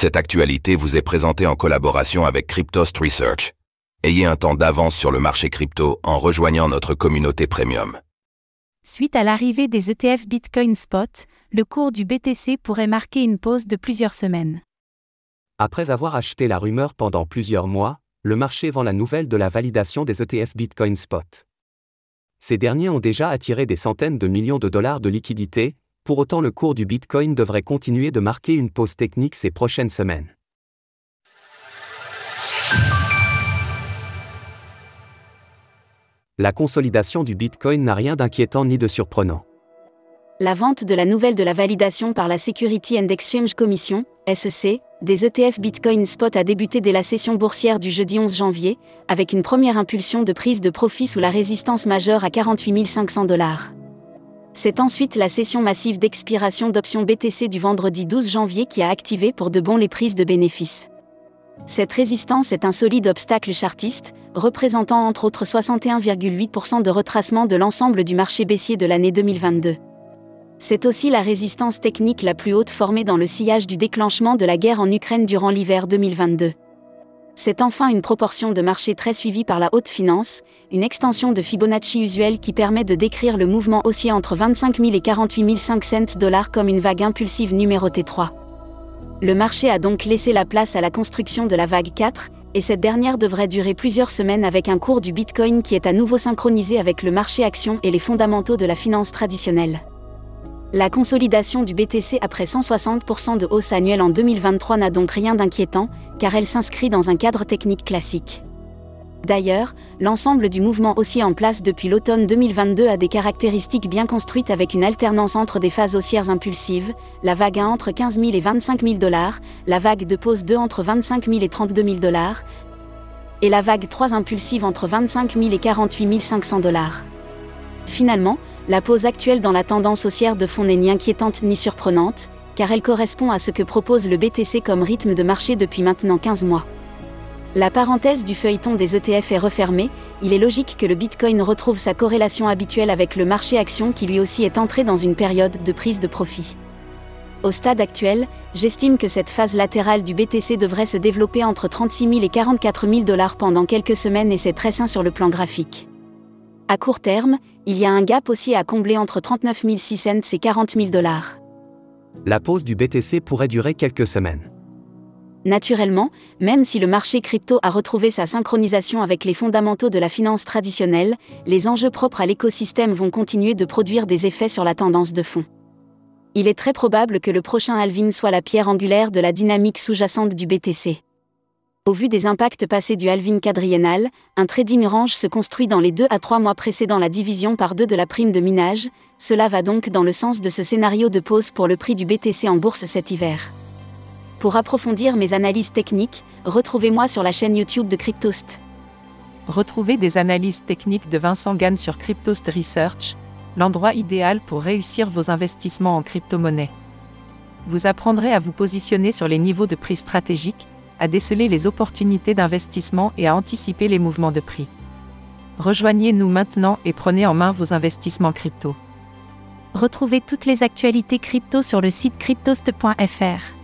Cette actualité vous est présentée en collaboration avec Cryptost Research. Ayez un temps d'avance sur le marché crypto en rejoignant notre communauté premium. Suite à l'arrivée des ETF Bitcoin Spot, le cours du BTC pourrait marquer une pause de plusieurs semaines. Après avoir acheté la rumeur pendant plusieurs mois, le marché vend la nouvelle de la validation des ETF Bitcoin Spot. Ces derniers ont déjà attiré des centaines de millions de dollars de liquidités, pour autant le cours du Bitcoin devrait continuer de marquer une pause technique ces prochaines semaines. La consolidation du Bitcoin n'a rien d'inquiétant ni de surprenant. La vente de la nouvelle de la validation par la Security and Exchange Commission, SEC, des ETF Bitcoin Spot a débuté dès la session boursière du jeudi 11 janvier, avec une première impulsion de prise de profit sous la résistance majeure à 48 500 dollars. C'est ensuite la session massive d'expiration d'options BTC du vendredi 12 janvier qui a activé pour de bon les prises de bénéfices. Cette résistance est un solide obstacle chartiste, représentant entre autres 61,8% de retracement de l'ensemble du marché baissier de l'année 2022. C'est aussi la résistance technique la plus haute formée dans le sillage du déclenchement de la guerre en Ukraine durant l'hiver 2022. C'est enfin une proportion de marché très suivie par la haute finance, une extension de Fibonacci usuelle qui permet de décrire le mouvement haussier entre 25 000 et 48 500 dollars comme une vague impulsive numérotée 3. Le marché a donc laissé la place à la construction de la vague 4, et cette dernière devrait durer plusieurs semaines avec un cours du Bitcoin qui est à nouveau synchronisé avec le marché action et les fondamentaux de la finance traditionnelle. La consolidation du BTC après 160% de hausse annuelle en 2023 n'a donc rien d'inquiétant, car elle s'inscrit dans un cadre technique classique. D'ailleurs, l'ensemble du mouvement haussier en place depuis l'automne 2022 a des caractéristiques bien construites avec une alternance entre des phases haussières impulsives, la vague 1 entre 15 000 et 25 000 dollars, la vague de pause 2 entre 25 000 et 32 000 dollars, et la vague 3 impulsive entre 25 000 et 48 500 dollars. Finalement, la pause actuelle dans la tendance haussière de fond n'est ni inquiétante ni surprenante, car elle correspond à ce que propose le BTC comme rythme de marché depuis maintenant 15 mois. La parenthèse du feuilleton des ETF est refermée, il est logique que le Bitcoin retrouve sa corrélation habituelle avec le marché action qui lui aussi est entré dans une période de prise de profit. Au stade actuel, j'estime que cette phase latérale du BTC devrait se développer entre 36 000 et 44 000 dollars pendant quelques semaines et c'est très sain sur le plan graphique. À court terme, il y a un gap aussi à combler entre 39 600 et 40 000 dollars. La pause du BTC pourrait durer quelques semaines. Naturellement, même si le marché crypto a retrouvé sa synchronisation avec les fondamentaux de la finance traditionnelle, les enjeux propres à l'écosystème vont continuer de produire des effets sur la tendance de fond. Il est très probable que le prochain halving soit la pierre angulaire de la dynamique sous-jacente du BTC. Au vu des impacts passés du halving quadriennal, un trading range se construit dans les 2 à 3 mois précédant la division par 2 de la prime de minage, cela va donc dans le sens de ce scénario de pause pour le prix du BTC en bourse cet hiver. Pour approfondir mes analyses techniques, retrouvez-moi sur la chaîne YouTube de Cryptost. Retrouvez des analyses techniques de Vincent Gann sur Cryptost Research, l'endroit idéal pour réussir vos investissements en crypto-monnaie. Vous apprendrez à vous positionner sur les niveaux de prix stratégiques, à déceler les opportunités d'investissement et à anticiper les mouvements de prix. Rejoignez-nous maintenant et prenez en main vos investissements crypto. Retrouvez toutes les actualités crypto sur le site cryptost.fr.